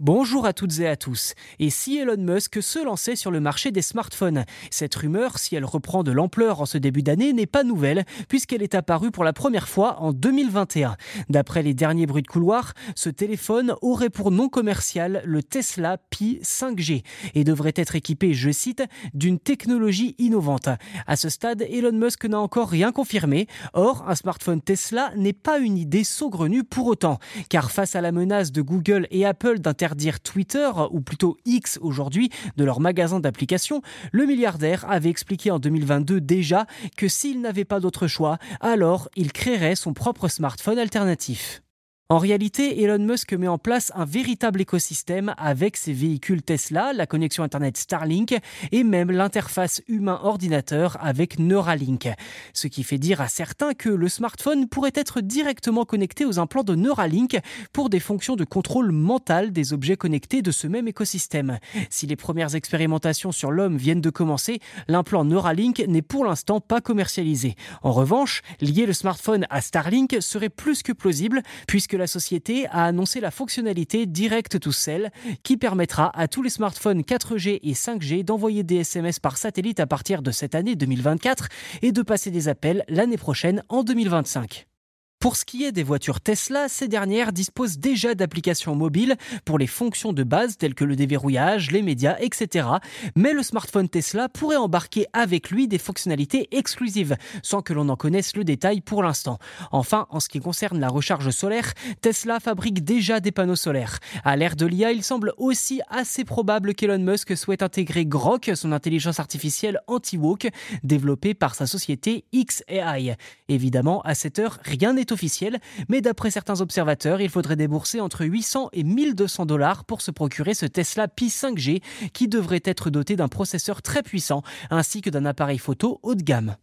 Bonjour à toutes et à tous. Et si Elon Musk se lançait sur le marché des smartphones? Cette rumeur, si elle reprend de l'ampleur en ce début d'année, n'est pas nouvelle, puisqu'elle est apparue pour la première fois en 2021. D'après les derniers bruits de couloir, ce téléphone aurait pour nom commercial le Tesla Pi 5G et devrait être équipé, je cite, d'une technologie innovante. À ce stade, Elon Musk n'a encore rien confirmé. Or, un smartphone Tesla n'est pas une idée saugrenue pour autant, car face à la menace de Google et Apple d'interdire Twitter, ou plutôt X aujourd'hui, de leur magasin d'applications, le milliardaire avait expliqué en 2022 déjà que s'il n'avait pas d'autre choix, alors il créerait son propre smartphone alternatif. En réalité, Elon Musk met en place un véritable écosystème avec ses véhicules Tesla, la connexion Internet Starlink et même l'interface humain-ordinateur avec Neuralink. Ce qui fait dire à certains que le smartphone pourrait être directement connecté aux implants de Neuralink pour des fonctions de contrôle mental des objets connectés de ce même écosystème. Si les premières expérimentations sur l'homme viennent de commencer, l'implant Neuralink n'est pour l'instant pas commercialisé. En revanche, lier le smartphone à Starlink serait plus que plausible puisque la société a annoncé la fonctionnalité Direct to Cell qui permettra à tous les smartphones 4G et 5G d'envoyer des SMS par satellite à partir de cette année 2024 et de passer des appels l'année prochaine en 2025. Pour ce qui est des voitures Tesla, ces dernières disposent déjà d'applications mobiles pour les fonctions de base telles que le déverrouillage, les médias, etc. Mais le smartphone Tesla pourrait embarquer avec lui des fonctionnalités exclusives, sans que l'on en connaisse le détail pour l'instant. Enfin, en ce qui concerne la recharge solaire, Tesla fabrique déjà des panneaux solaires. À l'ère de l'IA, il semble aussi assez probable qu'Elon Musk souhaite intégrer Grok, son intelligence artificielle anti-woke, développée par sa société XAI. Évidemment, à cette heure, rien n'est officiel, mais d'après certains observateurs, il faudrait débourser entre 800 et 1200 dollars pour se procurer ce Tesla Pi 5G qui devrait être doté d'un processeur très puissant ainsi que d'un appareil photo haut de gamme.